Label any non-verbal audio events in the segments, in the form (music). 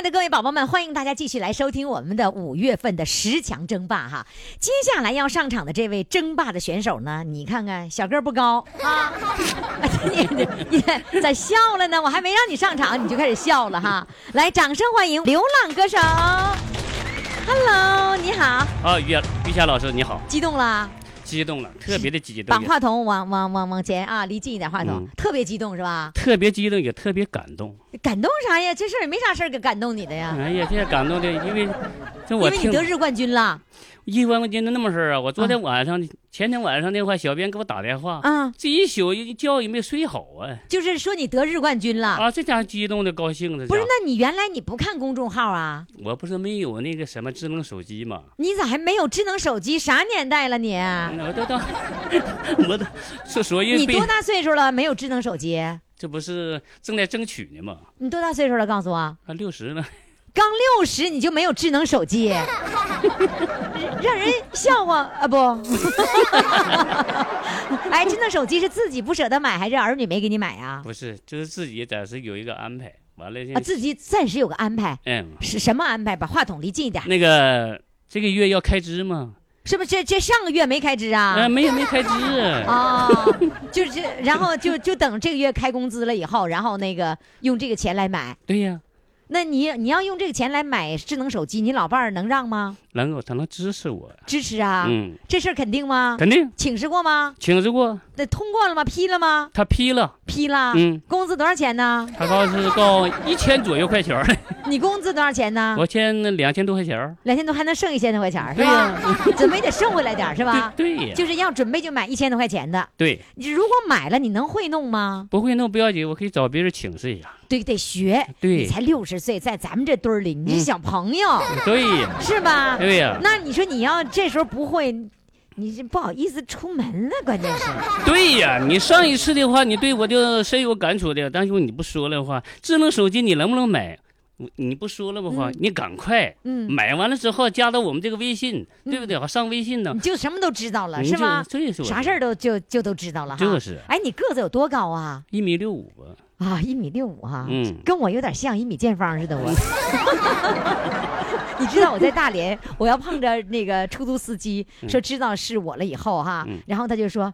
爱的各位宝宝们，欢迎大家继续来收听我们的五月份的十强争霸哈。接下来要上场的这位争霸的选手呢，你看看小个不高啊，你你你咋笑了呢？我还没让你上场，你就开始笑了哈。来，掌声欢迎流浪歌手。Hello，你好。啊，于于霞老师你好，激动了？激动了，特别的激动，把话筒往往往往前啊，离近一点话筒，嗯特别激动是吧？特别激动，也特别感动。感动啥呀？这事儿也没啥事儿给感动你的呀，哎呀，这感动的，因为这因我听为你得日冠军了一万块钱的那么事儿啊！我昨天晚上、前天晚上那话，小编给我打电话，啊，这一宿一觉也没睡好啊！就是说你得日冠军了。啊，这家伙激动的高兴的。不是，那你原来你不看公众号啊？我不是没有那个什么智能手机吗？你咋还没有智能手机？啥年代了你？我都到，(laughs) 我都是所以你多大岁数了？没有智能手机？这不是正在争取呢吗？你多大岁数了？告诉我，啊，六十了，刚六十你就没有智能手机，(laughs) 让人笑话啊不？(laughs) 哎，智能手机是自己不舍得买，还是儿女没给你买啊？不是，就是自己暂时有一个安排，完了，啊，自己暂时有个安排，嗯，是什么安排？把话筒离近一点，那个这个月要开支吗？是不是？这这上个月没开支啊？啊，没有没开支。哦，就是，然后就就等这个月开工资了以后，然后那个用这个钱来买。对呀，那你你要用这个钱来买智能手机，你老伴儿能让吗？能够他能支持我，支持啊？嗯，这事儿肯定吗？肯定请示过吗？请示过，那通过了吗？批了吗？他批了，批了。嗯，工资多少钱呢？他告是告一千左右块钱儿，(laughs) 你工资多少钱呢？我欠那两千多块钱儿。两千多还能剩一千多块钱儿，是吧呀？(laughs) 准备得剩回来点是吧？对对呀，就是要准备就买一千多块钱的。对，你如果买了，你能会弄吗？不会弄不要紧，我可以找别人请示一下。对，得学。对你才六十岁，在咱们这堆儿里，你是嗯小朋友，对呀，是吧？对呀，那你说你要这时候不会，你这不好意思出门了，关键是。(laughs) 对呀，你上一次的话，你对我就深有感触的。但是你不说了的话，智能手机你能不能买？我你不说了的话，嗯你赶快嗯，买完了之后加到我们这个微信，对不对？上微信呢你，就什么都知道了，是吗？是啥事儿都就就都知道了哈。就是哎，你个子有多高啊？一米六五吧。啊，一米六五哈。嗯跟我有点像，一米见方似的我。(laughs) 你知道我在大连，我要碰着那个出租司机，说知道是我了以后哈，嗯然后他就说。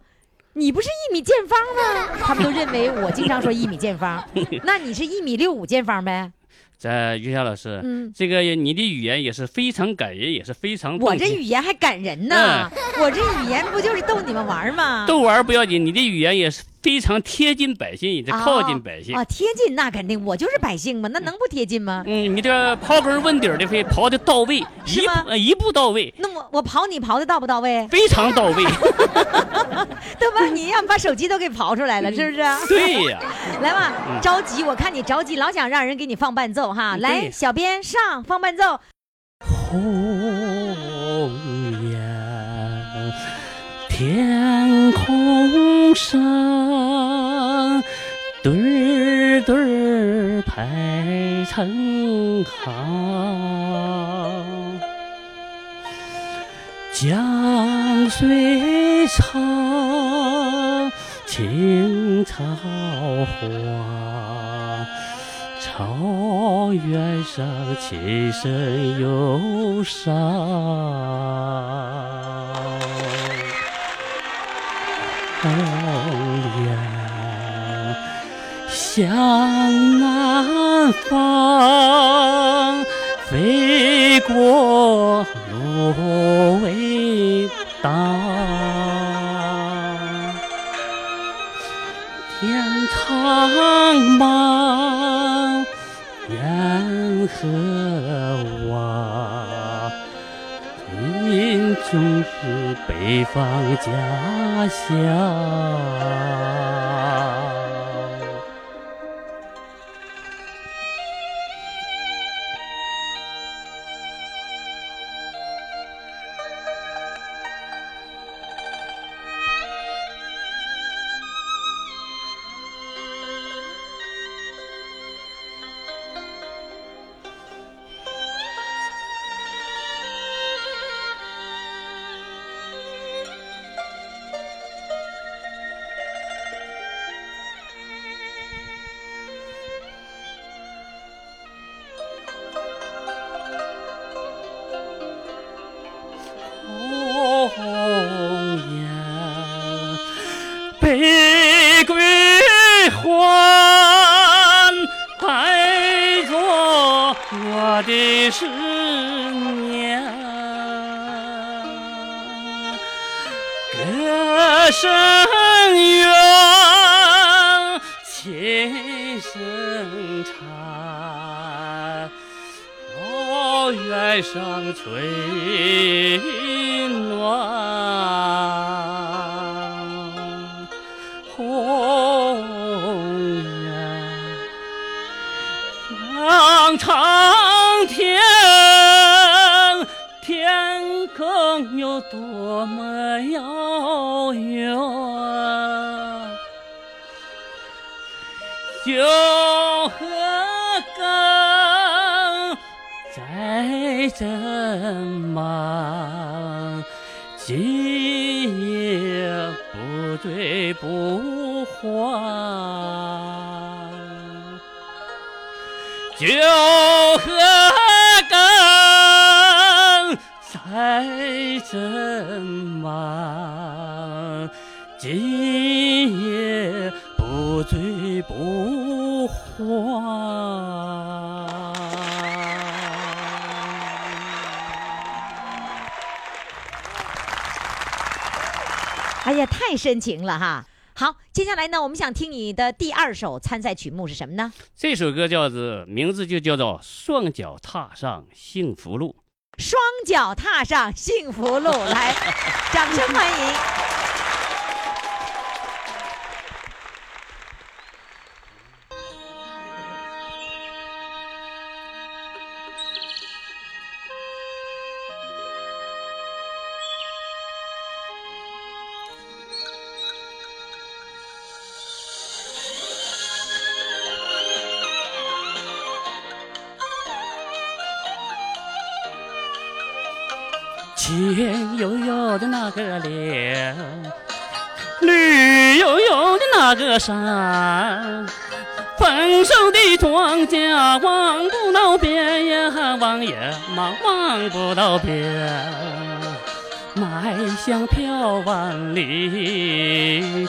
你不是一米见方吗？他们都认为我经常说一米见方，(laughs) 那你是一米六五见方呗？在于霞老师，嗯，这个你的语言也是非常感人，也是非常我这语言还感人呢，我这语言不就是逗你们玩吗？逗玩不要紧，你的语言也是非常贴近百姓，也是靠近百姓。啊，贴近那肯定，我就是百姓嘛，那能不贴近吗？嗯，你这刨根问底儿的，非刨的到位，一一步到位，那我我刨你刨的到不到位？非常到位。(laughs) 对吧？你让把手机都给刨出来了，是不是？对呀，(laughs) 来吧，着急，我看你着急，老想让人给你放伴奏哈。嗯来，小编上放伴奏。红颜，天空上，对对儿排成行。江水长，青草黄。草原上琴声忧伤，向南方飞过芦苇荡，天苍茫，雁何往？林中是北方家乡。声远，琴声长。哦，原上吹暖，红颜望长天，天空有多么遥在斟忙？今夜不醉不还。酒喝更在斟忙，今夜不醉不还。太深情了哈！好，接下来呢，我们想听你的第二首参赛曲目是什么呢？这首歌叫做名字就叫做《双脚踏上幸福路》。双脚踏上幸福路，来，掌声欢迎！青悠悠的那个脸，绿油油的那个山，丰收的庄稼望不到边呀，望也望望不到边。麦香飘万里，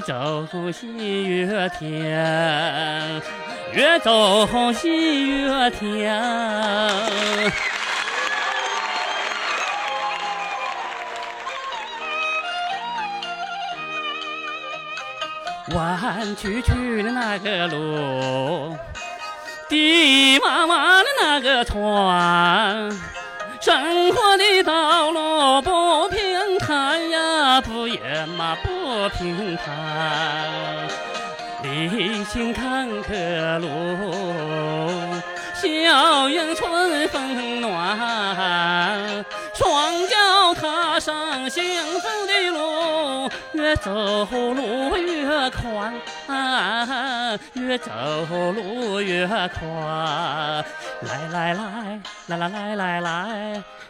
走喜越甜，越走喜越甜。弯曲曲的那个路，低洼洼的那个船，生活的道路不平坦呀，不也嘛不平坦。历经坎坷路，笑迎春风暖。双脚踏上幸福的路，越走路越宽，越走路越宽。来来来来来来来来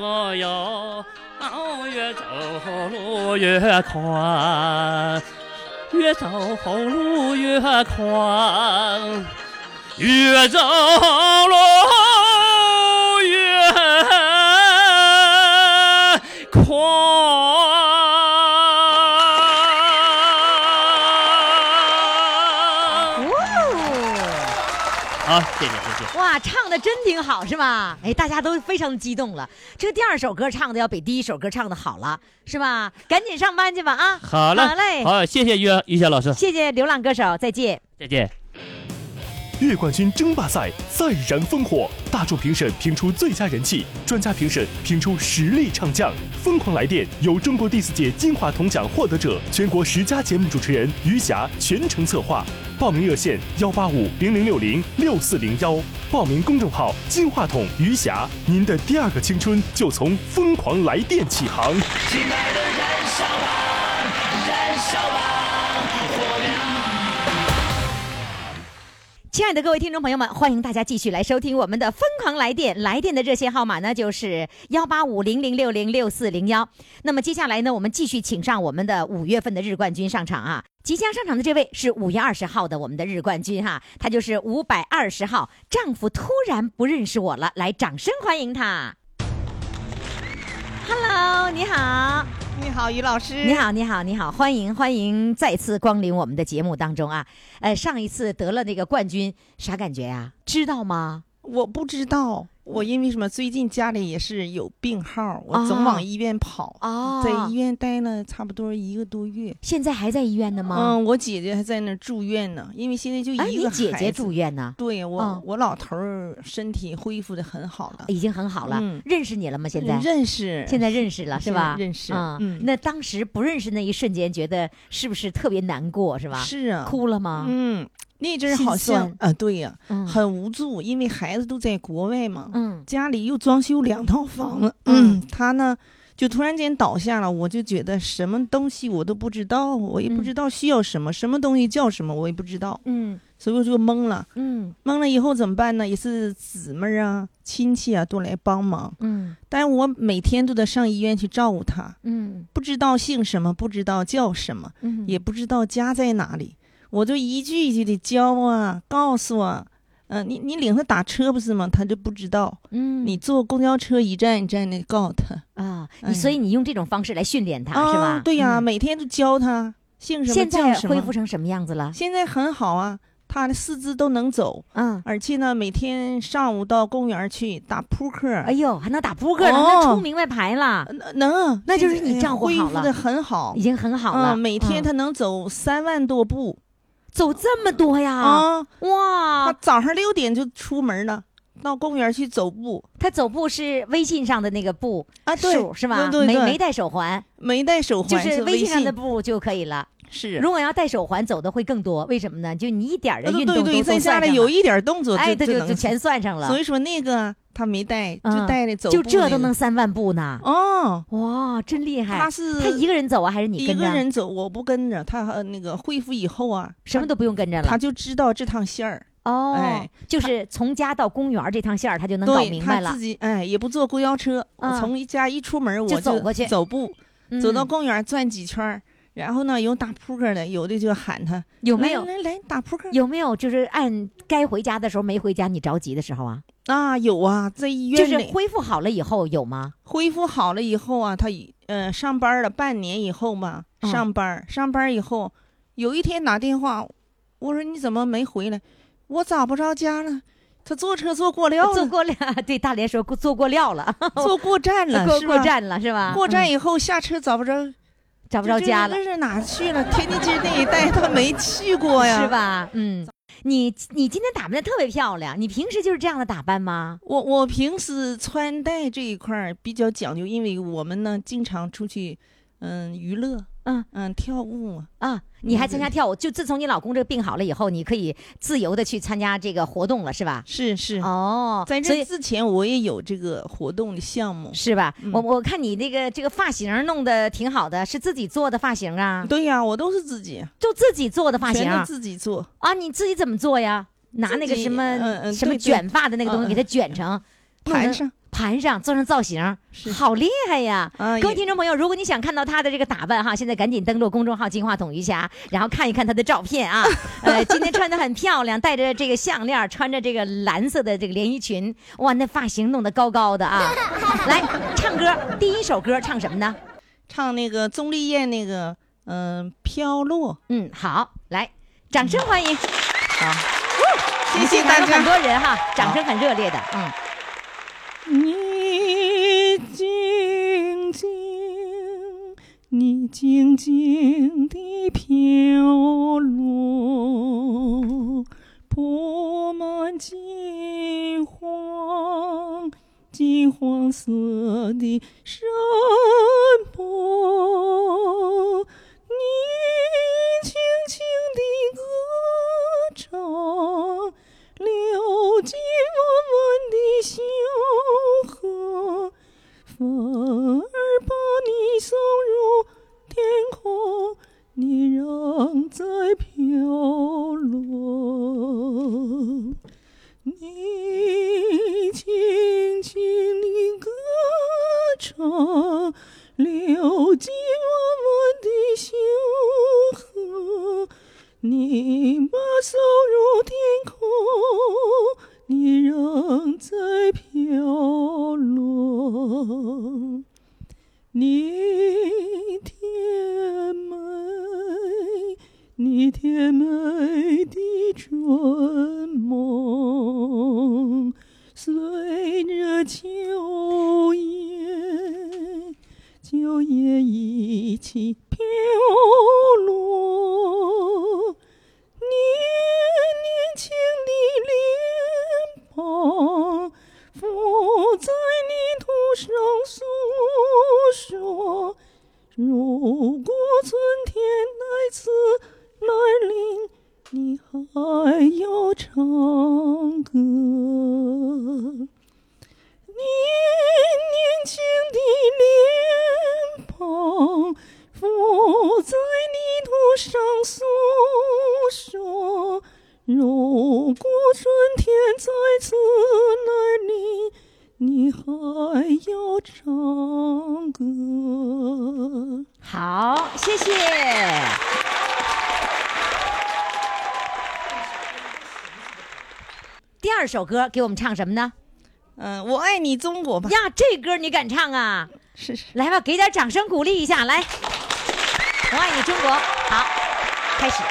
哟哟，越走路越宽。越走路越宽，越走路越宽。好，谢谢谢谢。哇，唱的真挺好，是吧？哎，大家都非常激动了。这个第二首歌唱的要比第一首歌唱的好了，是吧？赶紧上班去吧啊！好嘞，好嘞，好，谢谢于于霞老师，谢谢流浪歌手，再见。再见。月冠军争霸赛再燃烽火，大众评审评出最佳人气，专家评审评出实力唱将。疯狂来电由中国第四届金话筒奖获得者、全国十佳节目主持人余霞全程策划。报名热线：幺八五零零六零六四零幺。报名公众号：金话筒余霞。您的第二个青春就从疯狂来电起航。亲爱的，燃烧吧，亲爱的各位听众朋友们，欢迎大家继续来收听我们的《疯狂来电》，来电的热线号码呢就是幺八五零零六零六四零幺。那么接下来呢，我们继续请上我们的五月份的日冠军上场啊！即将上场的这位是五月二十号的我们的日冠军哈，他就是五百二十号。丈夫突然不认识我了，来，掌声欢迎他。Hello，你好。你好，于老师。你好，你好，你好，欢迎欢迎再次光临我们的节目当中啊！呃，上一次得了那个冠军，啥感觉呀、知道吗？我不知道，我因为什么？最近家里也是有病号，我哦总往医院跑，哦在医院待了差不多一个多月。现在还在医院呢吗？嗯，我姐姐还在那儿住院呢，因为现在就哎，一个你姐姐住。院呢，对我，嗯我老头儿身体恢复的很好了。已经很好了，嗯认识你了吗？现在认识，现在认识了是吧？认识嗯嗯那当时不认识那一瞬间，觉得是不是特别难过是吧？是啊，哭了吗？嗯，那阵儿好像酸啊，对呀，嗯很无助，因为孩子都在国外嘛。嗯家里又装修两套房子，他呢就突然间倒下了，我就觉得什么东西我都不知道，我也不知道需要什么，什么东西叫什么我也不知道，嗯所以我就懵了。嗯懵了以后怎么办呢？也是姊妹儿啊、亲戚啊都来帮忙，嗯但我每天都得上医院去照顾他，嗯不知道姓什么，不知道叫什么，嗯，也不知道家在哪里，我就一句一句的教啊，告诉啊。嗯、你你领他打车不是吗？他就不知道。嗯你坐公交车一站一站的告诉他，啊，所以你用这种方式来训练他是吧啊？？对呀、嗯每天都教他姓什么现在。恢复成什么样子了？现在很好啊，他的四肢都能走，嗯，而且呢，每天上午到公园去打扑克。哎呦，还能打扑克呢，哦那出明白牌了，能能，那就是你照顾好了恢复的很好已，经很好了。嗯，每天嗯他能走三万多步走这么多呀？啊。哇他哇，早上六点就出门了，到公园去走步他走步是微信上的那个步啊。对，数是吧？对对对没没带手环，没带手环，就是微信上的步就可以了。是。如果要戴手环，走的会更多。为什么呢？就你一点儿的呃运动都对对，在都算上了家里有一点动作，哎，他就就全算上了。所以说那个他没带，嗯就带着走步就这都能三万步呢？哦。哇，真厉害！他是他一个人走啊，还是你一跟着？个人走，我不跟着他。呃那个恢复以后啊，什么都不用跟着了。他就知道这趟线儿，哦，哎就是从家到公园这趟线儿，他就能搞明白了他自。己哎也不坐公交车，嗯我从一家一出门我就走过去走步，嗯走到公园转几圈儿然后呢有打扑克的，有的就喊他有没有来来来打扑克？有没有就是按该回家的时候没回家，你着急的时候啊？啊有啊，在医院就是恢复好了以后有吗？恢复好了以后啊，他以呃上班了半年以后嘛，嗯上班、上班以后，有一天打电话，我说你怎么没回来？我找不着家了，他坐车坐过料了，坐过料，对大连说过坐过料了，坐过站了，(laughs) 过是吧过站了是吧？过站嗯以后下车找不着，找不着家了这，是哪去了？天津街那一带他没去过呀，是？吧？嗯，你你今天打扮的特别漂亮，你平时就是这样的打扮吗？我我平时穿戴这一块儿比较讲究，因为我们呢经常出去，嗯，娱乐，嗯嗯，跳舞啊，啊，你还参加跳舞？就自从你老公这个病好了以后，你可以自由的去参加这个活动了，是吧？是是。哦，在这之前，我也有这个活动的项目。是吧？嗯我我看你那个这个发型弄得挺好的，是自己做的发型啊？对呀，我都是自己，就自己做的发型啊？自己做。啊，你自己怎么做呀？拿那个什么、什么卷发的那个东西，给它卷成盘上盘上，做成造型，好厉害呀！嗯，各位听众朋友，如果你想看到他的这个打扮哈，现在赶紧登录公众号“金话筒余霞”，然后看一看他的照片啊。(laughs) 呃，今天穿的很漂亮，戴着这个项链，穿着这个蓝色的这个连衣裙，哇，那发型弄得高高的啊。(laughs) 来唱歌，第一首歌唱什么呢？唱那个钟丽艳那个，嗯、飘落。嗯，好，来，掌声欢迎。好，谢谢大家很。多人哈，掌声很热烈的，嗯。你静静地飘落，铺满金黄金黄色的山坡，你轻轻地歌唱。流进弯弯的小河，风儿把你送入天空，你仍在飘落。你轻轻地歌唱，流进弯弯的小河。你把送入天空，你仍在飘落。你甜美，你甜美的春梦，随着秋叶，秋叶一起首歌给我们唱什么呢？嗯、我爱你中国吧。呀，这歌你敢唱啊？是是。来吧，给点掌声鼓励一下，来，我爱你中国。好，开始。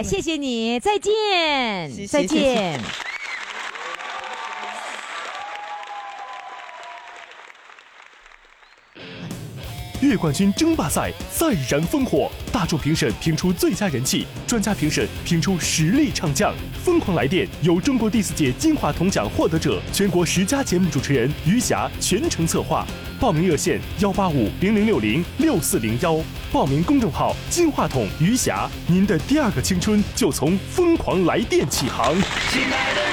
感谢，哎谢谢你，再见，谢谢再谢谢见。(laughs) 月冠军争霸赛再燃烽火，大众评审评出最佳人气，专家评审评出实力唱将。疯狂来电由中国第四届金话筒奖获得者、全国十佳节目主持人余霞全程策划。报名热线：幺八五零零六零六四零幺。报名公众号：金话筒余霞。您的第二个青春就从疯狂来电起航。亲爱的，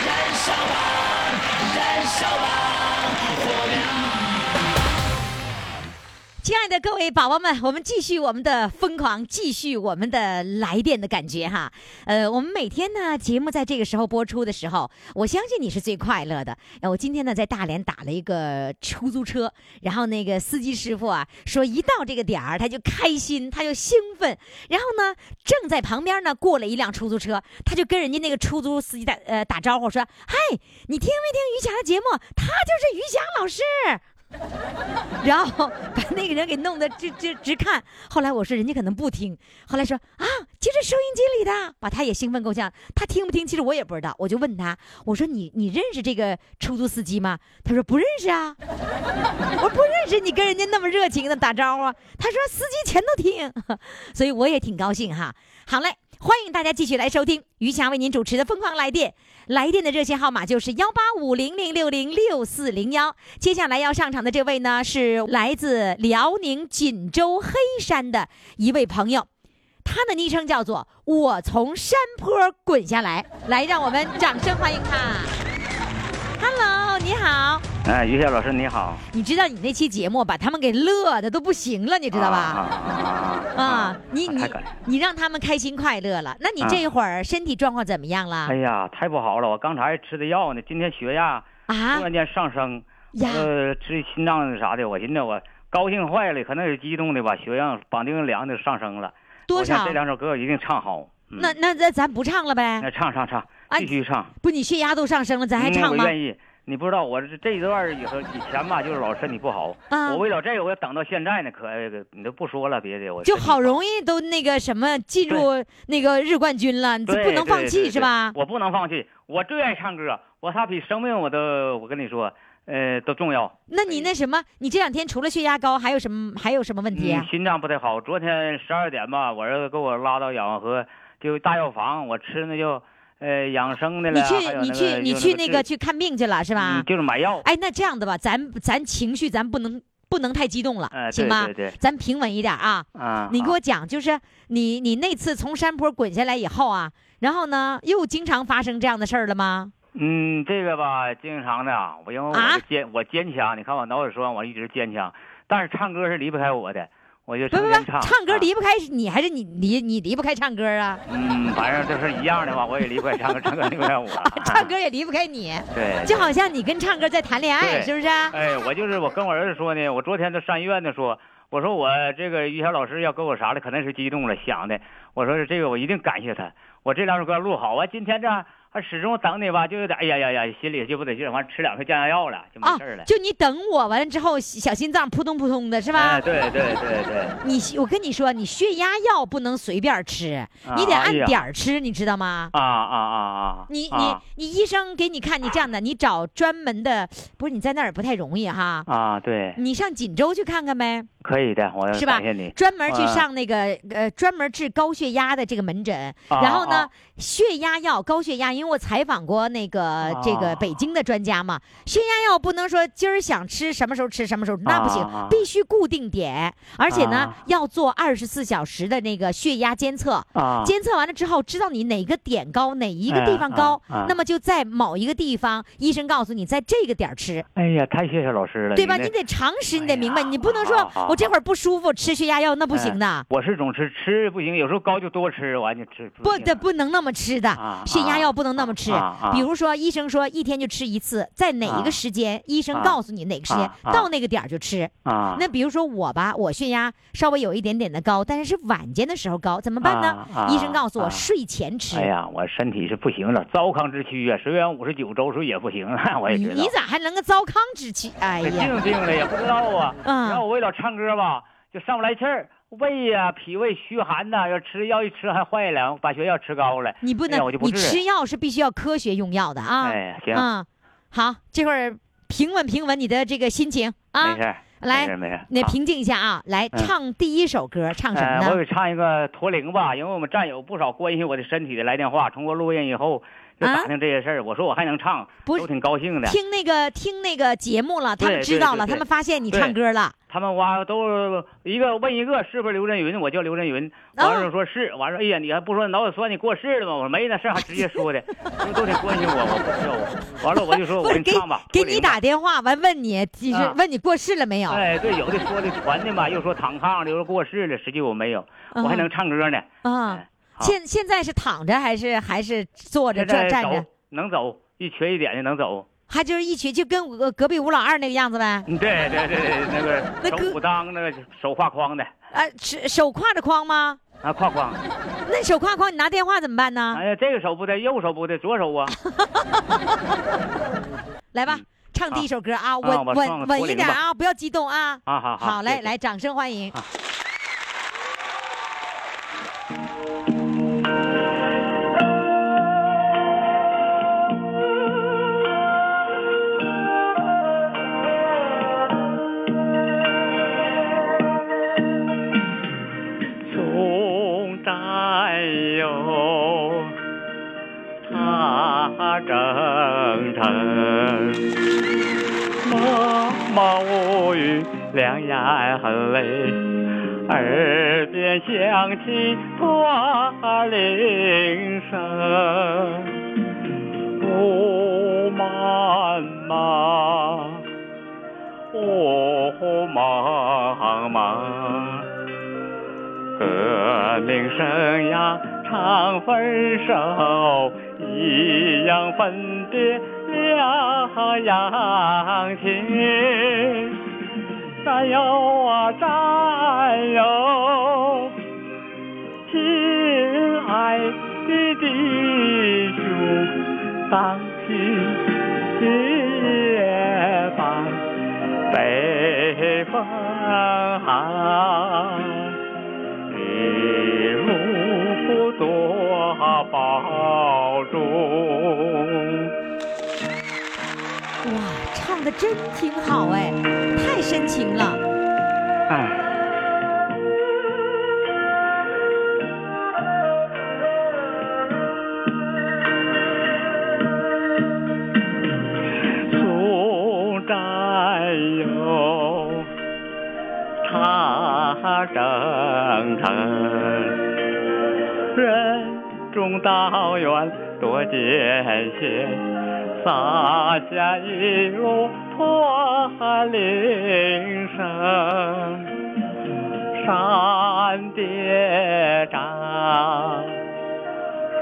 的各位宝宝们，我们继续我们的疯狂，继续我们的来电的感觉哈。呃，我们每天呢节目在这个时候播出的时候，我相信你是最快乐的。我今天呢在大连打了一个出租车，然后那个司机师傅啊说一到这个点儿他就开心，他就兴奋，然后呢正在旁边呢过了一辆出租车，他就跟人家那个出租司机打呃打招呼说：“嗨，你听没听于霞的节目？他就是于霞老师。” (laughs) 然后把那个人给弄得直直直看。后来我说人家可能不听，后来说啊，就是收音机里的，把他也兴奋够呛。他听不听，其实我也不知道。我就问他，我说你你认识这个出租司机吗？他说不认识啊。(laughs) 我说不认识，你跟人家那么热情的打招呼。他说司机全都听，(laughs) 所以我也挺高兴哈。好嘞，欢迎大家继续来收听于霞为您主持的《疯狂来电》，来电的热线号码就是幺八五零零六零六四零幺。接下来要上场的这位呢，是来自辽宁锦州黑山的一位朋友，他的昵称叫做“我从山坡滚下来”。来，让我们掌声欢迎他。Hello，你好。哎，于谦老师你好，你知道你那期节目把他们给乐的都不行了，你知道吧？啊啊，你你你让他们开心快乐了，那你这一会儿身体状况怎么样了哎？呀，太不好了！我刚才吃的药呢，今天血压啊突然间上升，呀呃，吃心脏啥的，我寻思我高兴坏了，可能是激动的吧，血压绑定量就上升了。多少这？两首歌我一定唱好。嗯那那那咱不唱了呗那？唱唱唱，哎继续唱。不，你血压都上升了，咱还嗯唱吗我？愿意。你不知道我这这一段以后以前吧，就是老身体不好，啊我为了这个，我等到现在呢，可你都不说了，别的我就好容易都那个什么进入那个日冠军了，你这不能放弃是吧？我不能放弃，我最爱唱歌，我他比生命我都，我跟你说，呃，都重要。那你那什么，你这两天除了血压高，还有什么还有什么问题啊嗯，？心脏不太好。昨天十二点吧，我儿子给我拉到养和就大药房，我吃那就呃养生的了，你去你去你去那个去看病去了是吧嗯？就是买药。哎，那这样的吧，咱咱情绪咱不能不能太激动了，哎行吗？对对对咱平稳一点啊。啊，你给我讲，就是你你那次从山坡滚下来以后啊，然后呢，又经常发生这样的事儿了吗？嗯，这个吧，经常的啊，我因为我坚、我坚强，你看我脑血栓，我一直坚强，但是唱歌是离不开我的，我就不不不，唱。歌离不开你，还是你离你离不开唱歌啊？嗯，反正就是一样的话，我也离不开唱歌，唱歌离不开我。(laughs) 唱歌也离不开你，(laughs) 对，就好像你跟唱歌在谈恋爱，是不是？哎，我就是我跟我儿子说呢，我昨天都上医院的说，我说我这个于谦老师要给我啥了，可能是激动了想的，我说这个我一定感谢他，我这两首歌录好啊，今天这还始终等你吧，就有点哎呀呀呀，心里就不得劲儿，完吃两颗降压药了，就没啊事儿了。，就你等我完了之后，小心脏扑通扑通的是吧？哎，对对对对，你我跟你说，你血压药不能随便吃，你得按点儿吃，你知道吗？啊啊啊啊！你你啊你医生给你看，你这样的，你找专门的，不是你在那儿不太容易哈。啊，对，你上锦州去看看呗。可以的，我要是吧感谢你。？专门去啊上那个呃，专门治高血压的这个门诊，啊然后呢啊，血压药、高血压，因为我采访过那个这个啊北京的专家嘛，血压药不能说今儿想吃什么时候吃什么时候，那不行必须固定点，而且呢啊。要做二十四小时的那个血压监测。啊，监测完了之后，知道你哪个点高，哪一个地方哎高，那么就在某一个地方，医生告诉你在这个点儿吃，哎呀，太谢谢老师了，对吧？你得常识，你得明白，哎你不能说我这会儿不舒服吃血压药，那不行的。我是总吃，吃不行，有时候高就多吃，完就吃行不的，不能那么吃的，啊血压药不能那么吃。比如说，医生说一天就吃一次，在哪一个时间，医生啊告诉你哪个时间，到那个点儿就吃。啊。那比如说我吧，我血压稍微有一点点的高，但是是晚间的时候高，怎么办呢？医生告诉我啊睡前吃。哎呀，我身体是不行了，糟糠之躯啊，虽然五十九周岁也不行了，(laughs) 我也知道。你你咋还能个糟糠之躯？哎呀，静静的也不知道啊。嗯然后我为了唱歌吧，就上不来气儿，胃呀、脾胃虚寒呐，要吃药一吃还坏了，把血压吃高了。你不能，你吃药是必须要科学用药的啊。哎，行，嗯，好，这会儿平稳平稳你的这个心情啊没。事，来没事没事儿。好那平静一下啊，来嗯唱第一首歌，唱什么呃，我？给唱一个驼铃吧，因为我们战友不少关心我的身体的来电话，通过录音以后就啊打听这些事儿，我说我还能唱，不都挺高兴的。听那个听那个节目了，他们知道了，他们发现你唱歌了。他们哇都一个问一个是不是刘震云，我叫刘震云，哦完了说是，完了哎呀你还不说脑血栓你过世了吗？我说没那事儿还直接说的，(laughs) 他们都挺关心我，我不知道我，完了我就说我给给你唱吧，给你打电话完问你，问你过世了没有？哎，对，有的说的传的嘛，又说躺炕上，又说过世了，实际我没有，我还能唱歌呢。啊现现在是躺着还是还是坐着现在走这站着？能走，一瘸一点的能走。还就是一瘸就跟我隔壁吴老二那个样子呗？嗯，对对对对，那个 (laughs) 那歌手武当那个手挎筐的啊，手手挎着筐吗？啊，挎筐。(laughs) 那手挎筐你拿电话怎么办呢？哎呀，这个手不对，右手不对，左手啊。(laughs) 来吧嗯，唱第一首歌啊，稳稳稳一点啊，不要激动啊。啊，好好，来谢谢来，掌声欢迎。送默默无语，两眼很泪，耳边响起驼铃声，雾茫茫，雾茫茫。革命生涯常分手，一样分别两样情。战友啊战友，亲爱的弟兄，当今夜半北风寒。一路多保重。真挺好哎，太深情了。哎，送战友踏征程，任重道远多艰险，洒下一路驼铃声，山叠嶂，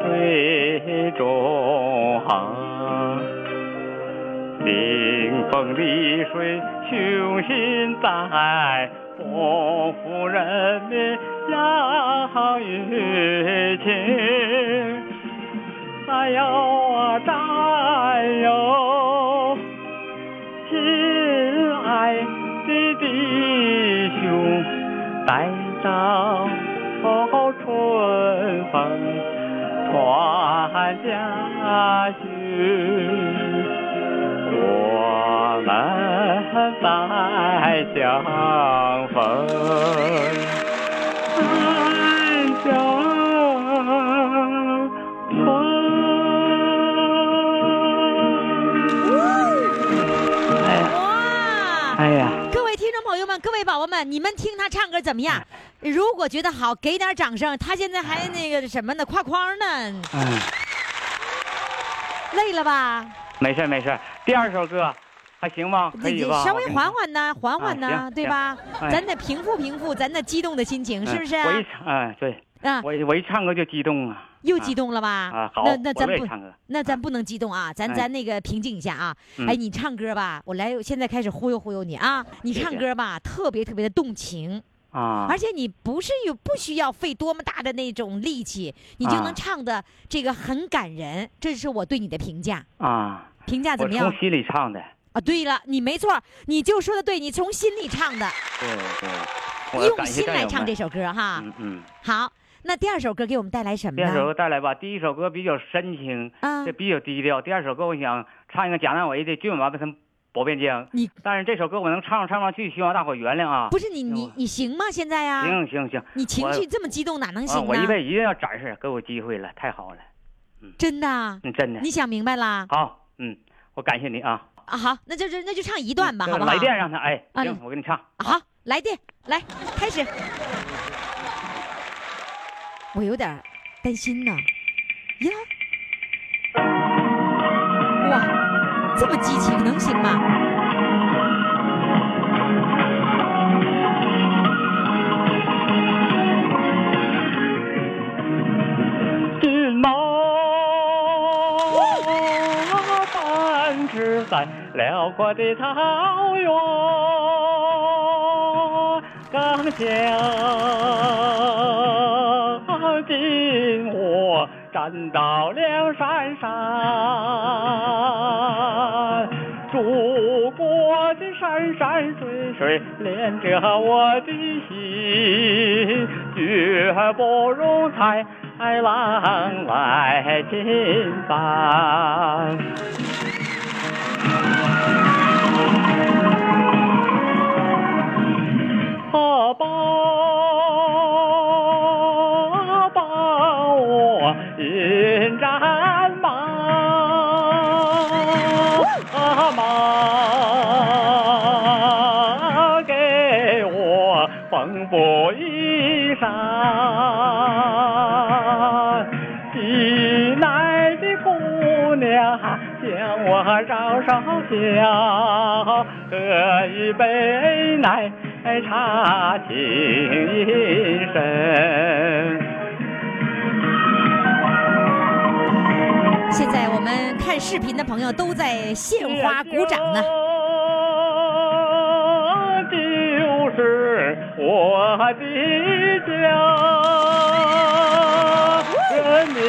水中航。冰封丽水，雄心在，不负人民洋溢情。战友啊战友，亲爱的弟兄，待到春风传家训。我们在相逢，们，各位宝宝们，你们听他唱歌怎么样？如果觉得好，给点掌声。他现在还那个什么呢，挎筐呢，嗯，累了吧？没事没事。第二首歌还行吗？可以吧？稍微缓缓呢，缓缓呢，啊对吧？哎咱得平复平复咱那激动的心情，是不是？嗯我一唱，哎，对，啊，我一我一唱歌就激动啊。又激动了吧？啊好那那咱不那咱不能激动啊，咱哎。咱那个平静一下啊。嗯。哎，你唱歌吧，我来，现在开始忽悠忽悠你啊。你唱歌吧，特别特别的动情，啊，而且你不是有不需要费多么大的那种力气，你就能啊唱的这个很感人。这是我对你的评价，啊，评价怎么样？我从？心里唱的，啊，对了，你没错，你就说的对，你从心里唱的，对对，用心来唱这首歌哈。嗯嗯，好，那第二首歌给我们带来什么第二首？歌带来吧。第一首歌比较深情，啊这，比较低调。第二首歌我想唱一个蒋大为的《骏马奔腾保边疆》，你但是这首歌我能唱唱不上去，希望大伙原谅啊。不是你你你行吗？现在呀？行行行，你情绪这么激动，哪能啊，行呢？我一辈子一定要展示，给我机会了，太好了，真的啊？嗯，真的。你想明白了？好，嗯，我感谢你啊。啊，好，那就就那就唱一段吧，这好不好？来电让他哎，啊行，我给你唱。啊好，来电，来开始。我有点担心呢，呀，哇，这么激情能行吗？骏马奔驰在辽阔的草原，刚强站到梁山上，祖国的山山水水连着我的心，绝不容豺狼来侵犯。向我招招笑，喝一杯奶茶情意深。现在我们看视频的朋友都在献花鼓掌呢。就是我的家，人民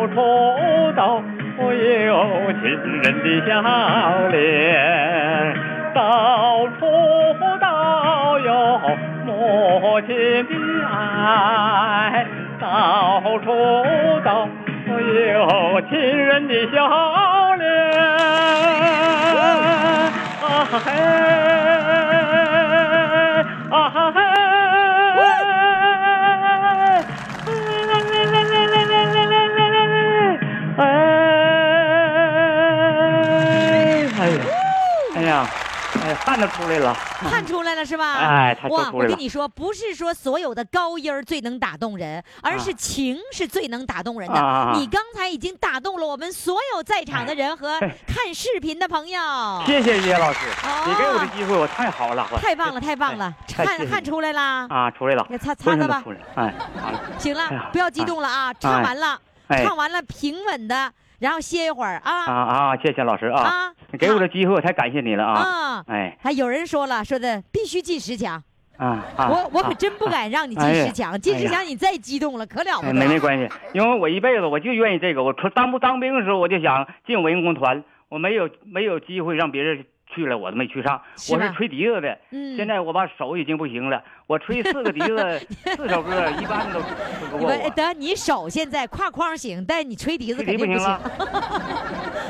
到处都有亲人的笑脸，到处都有母亲的爱，到处都有亲人的笑脸。啊嘿，啊嘿。哎，汗都出来了。看出来了是吧？哎哇！我跟你说，不是说所有的高音儿最能打动人，而是啊情是最能打动人的。你刚才已经打动了我们所有在场的人和哎看视频的朋友。谢谢叶老师，哦你给我的机会，我太好了，太棒了，太棒了！汗汗出来了！啊，出来了，给擦擦擦吧哎，行了哎，不要激动了啊！唱完了，哎唱完了，平稳的，然后歇一会儿啊啊啊，谢谢老师啊，啊！你给我的机会，我太感谢你了啊，啊！哎还有人说了，说的必须进十强，啊啊，我我可啊真不敢让你进十强，进十强你再激动了，可了不哎得。没没关系，因为我一辈子我就愿意这个。我当不当兵的时候，我就想进文工团，我没有没有机会让别人去了，我都没去上。是我是吹笛子的，嗯现在我把手已经不行了，我吹四个笛子，(laughs) 四首歌一般都吹不过我。得你手现在挎框行，但你吹笛子肯定不行了。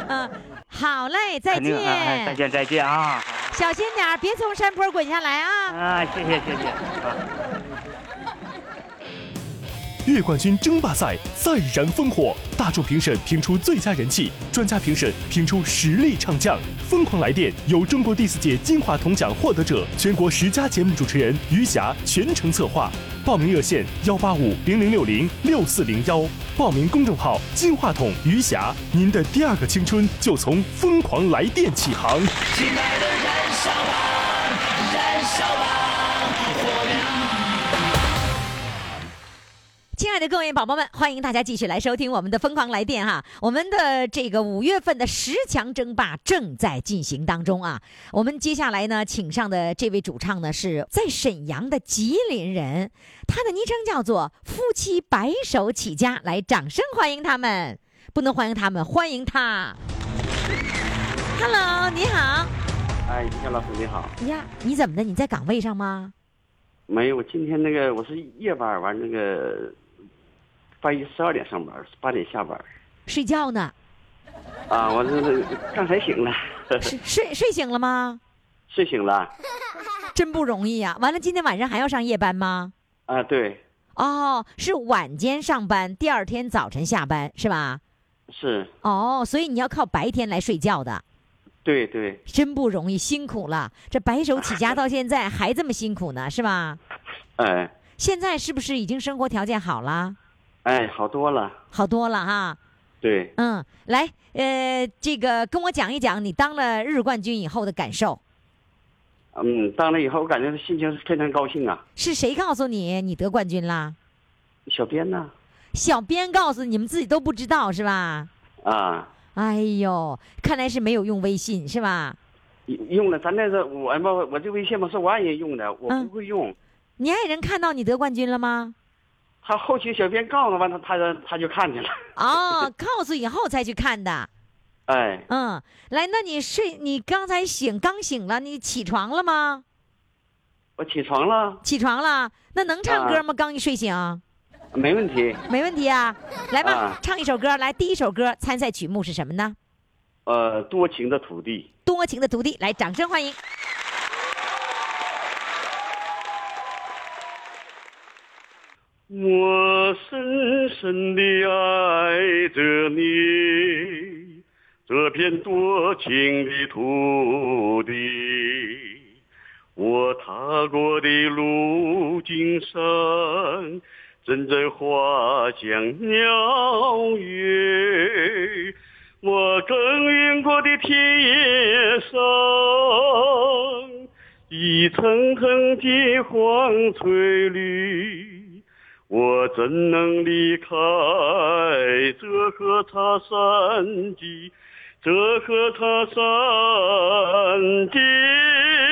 嗯，好嘞，再见再见，再见啊！小心点，别从山坡滚下来啊！啊，谢谢谢谢啊。月冠军争霸赛再燃烽火，大众评审评出最佳人气，专家评审评出实力唱将。疯狂来电由中国第四届金话筒奖获得者、全国十佳节目主持人余霞全程策划。报名热线：幺八五零零六零六四零幺。报名公众号：金话筒余霞。您的第二个青春就从疯狂来电起航。亲爱的，亲爱的各位宝宝们，欢迎大家继续来收听我们的《疯狂来电》哈。我们的这个五月份的十强争霸正在进行当中啊。我们接下来呢，请上的这位主唱呢，是在沈阳的吉林人，他的昵称叫做“夫妻白手起家”，来，掌声欢迎他们！不能欢迎他们，欢迎他。Hello，你好哎，于霞老师你好。呀，你怎么的？你在岗位上吗？没有，今天那个我是夜班，完那个半夜十二点上班，八点下班。睡觉呢？啊，我这这刚才醒了，(laughs) 睡睡睡醒了吗？睡醒了。(laughs) 真不容易呀、完了，今天晚上还要上夜班吗？啊，对，哦，是晚间上班，第二天早晨下班是吧？是，哦，所以你要靠白天来睡觉的，对对，(laughs) 真不容易，辛苦了。这白手起家到现在还这么辛苦呢，是吧？哎现在是不是已经生活条件好了？哎，好多了。好多了哈。对，嗯，来，呃，这个跟我讲一讲你当了日冠军以后的感受。嗯，当了以后我感觉心情是非常高兴啊。是谁告诉你你得冠军啦？小编呢？小编告诉你们自己都不知道是吧？啊，哎呦，看来是没有用微信是吧？用了咱那个我嘛，我这微信嘛是我爱人用的，我嗯不会用。你爱人看到你得冠军了吗？他后期小编告诉完他，他他就看见了。(laughs) 哦，告诉以后才去看的。哎，嗯，来，那你睡，你刚才醒，刚醒了，你起床了吗？我起床了，起床了，那能唱歌吗？刚一睡醒，没问题。没问题啊。来吧，啊唱一首歌。来，第一首歌参赛曲目是什么呢？呃，多情的土地。多情的土地，来，掌声欢迎。我深深地爱着你，这片多情的土地。我踏过的路径上，阵阵花香鸟语。我耕耘过的田野上，一层层金黄翠绿。我怎能离开这河叉山的？这河叉山的。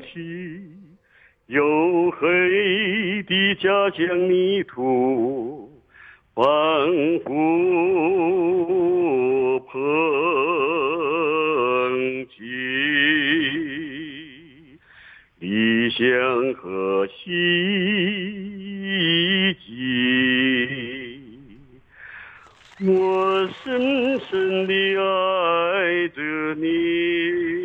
起黝黑的家乡泥土仿佛捧起理想和希冀我深深地爱着你。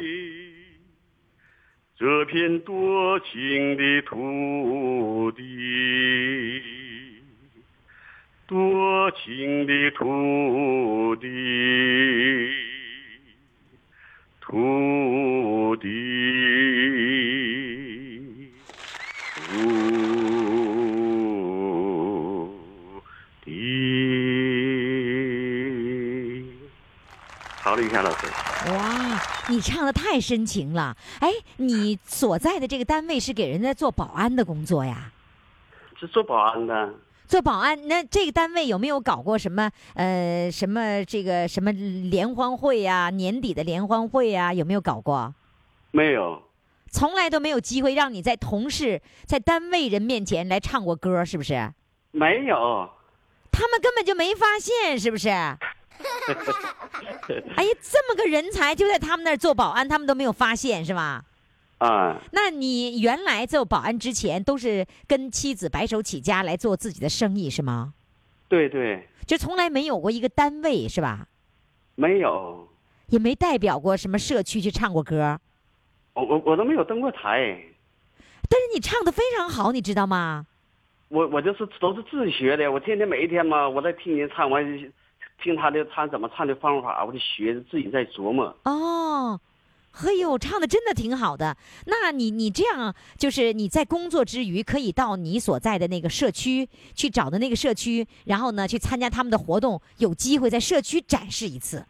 这片多情的土地，多情的土地，土地，哇，你唱的太深情了。哎，你所在的这个单位是给人家做保安的工作呀？是做保安的，做保安，那这个单位有没有搞过什么呃什么这个什么联欢会呀、年底的联欢会呀？有没有搞过？没有，从来都没有机会让你在同事、在单位人面前来唱过歌，是不是？没有。他们根本就没发现，是不是？(laughs) 哎呀，这么个人才就在他们那儿做保安，他们都没有发现，是吧？啊，那你原来做保安之前都是跟妻子白手起家来做自己的生意，是吗？对对，就从来没有过一个单位，是吧？没有，也没代表过什么社区去唱过歌，我我我都没有登过台，但是你唱的非常好，你知道吗？我我就是都是自学的，我天天每一天嘛，我在听您唱，我听他的他怎么唱的方法，我就学着，自己在琢磨。哦，嘿呦，唱的真的挺好的。那你你这样，就是你在工作之余，可以到你所在的那个社区去找的那个社区，然后呢去参加他们的活动，有机会在社区展示一次。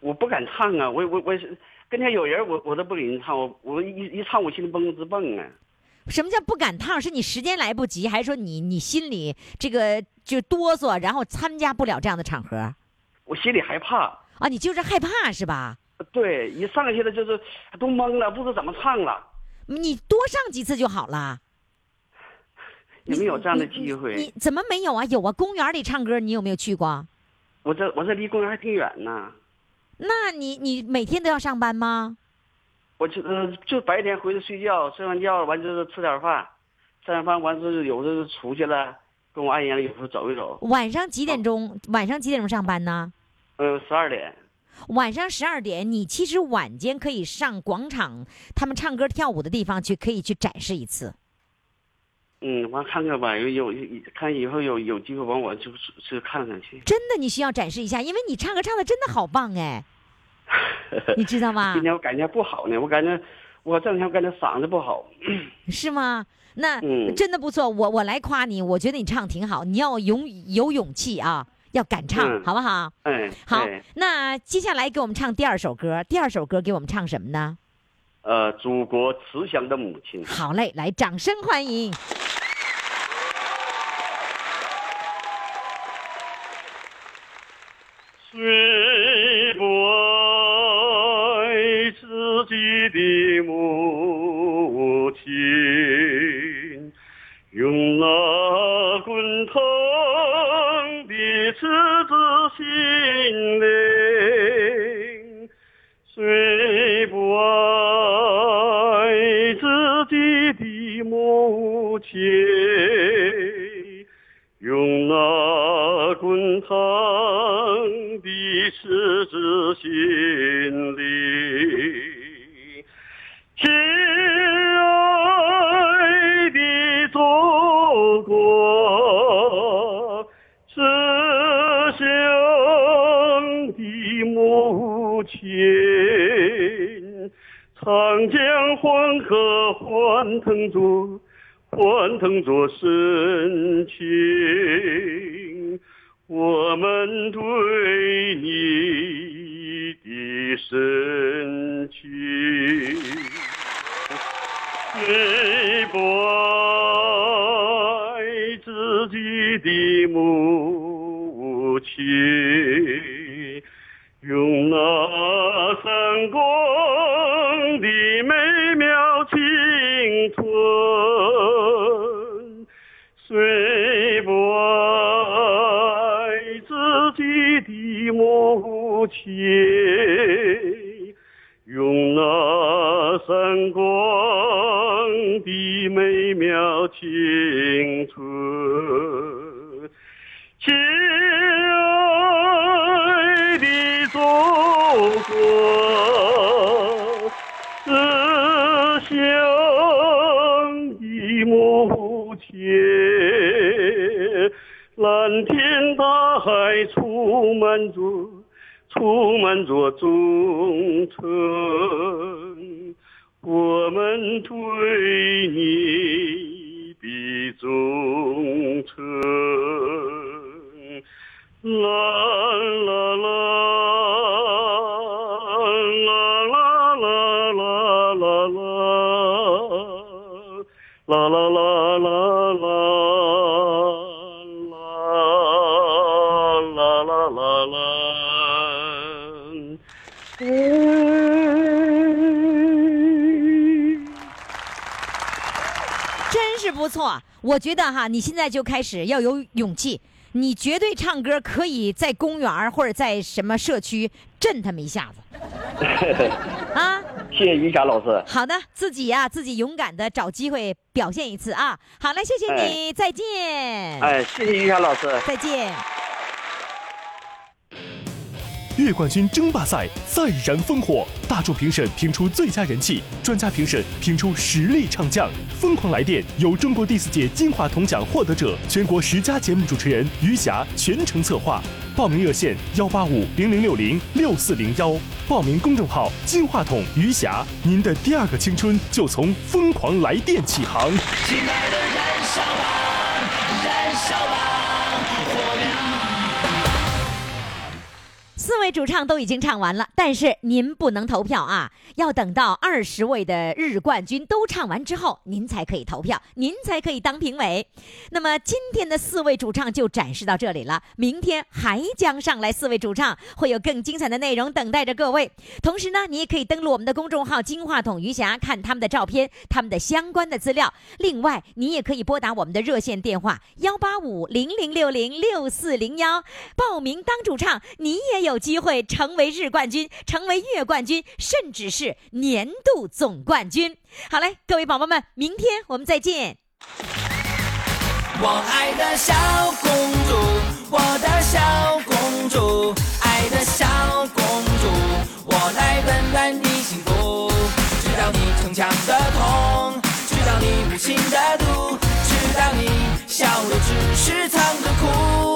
我不敢唱啊，我我我是跟前有人，我我都不给人唱，我我一一唱我心里蹦直蹦啊。什么叫不敢唱？是你时间来不及，还是说你你心里这个就哆嗦，然后参加不了这样的场合？我心里害怕啊，你就是害怕是吧？对，一上去了就是都懵了，不知道怎么唱了。你多上几次就好了。有没有这样的机会？你怎么没有啊？有啊，公园里唱歌，你有没有去过？我这我这离公园还挺远呢。那你你每天都要上班吗？我就呃就白天回去睡觉，睡完觉完就是吃点饭，吃完饭完是有的出去了，跟我爱人有时候走一走。晚上几点钟？晚上几点钟上班呢？呃，十二点。晚上十二点，你其实晚间可以上广场，他们唱歌跳舞的地方去，可以去展示一次。嗯，完看看吧，有有看以后有有机会完我就去看看去。真的，你需要展示一下，因为你唱歌唱的真的好棒哎。(laughs) 你知道吗？今天我感觉不好呢，我感觉我这两天我感觉嗓子不好。(clears throat) 是吗？那、嗯真的不错，我我来夸你，我觉得你唱挺好，你要勇有勇气啊，要敢唱，嗯好不好？嗯，好哎，那接下来给我们唱第二首歌，第二首歌给我们唱什么呢？呃，祖国慈祥的母亲。好嘞，来，掌声欢迎。谁不爱自己的母亲？用那滚烫的赤子心灵，谁不爱自己的母亲？用那滚烫的赤子心灵，长江黄河欢腾着。欢腾着深情，我们对你的深情。真是不错。我觉得哈，你现在就开始要有勇气，你绝对唱歌可以在公园或者在什么社区震他们一下子 (laughs) 啊！谢谢云霞老师。好的，自己呀、自己勇敢的找机会表现一次啊！好嘞，谢谢你，再见，哎，谢谢云霞老师。再见。月冠军争霸赛再燃烽火，大众评审评出最佳人气，专家评审评出实力唱将。疯狂来电由中国第四届金话筒奖获得者、全国十佳节目主持人余霞全程策划。报名热线：幺八五零零六零六四零幺。报名公众号：金话筒余霞。您的第二个青春就从疯狂来电起航。亲爱的，燃烧吧，四位主唱都已经唱完了，但是您不能投票啊，要等到二十位的日冠军都唱完之后，您才可以投票，您才可以当评委。那么今天的四位主唱就展示到这里了，明天还将上来四位主唱，会有更精彩的内容等待着各位。同时呢，你也可以登录我们的公众号“金话筒余霞”，看他们的照片、他们的相关的资料。另外，你也可以拨打我们的热线电话幺八五零零六零六四零幺，报名当主唱，你也有有机会成为日冠军，成为月冠军，甚至是年度总冠军。好嘞，各位宝宝们，明天我们再见。我爱的小公主，我的小公主，爱的小公主，我来温暖你幸福，知道你逞强的痛，知道你无情的毒，知道你笑的只是藏着哭。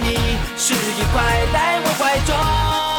你是一块在我怀中。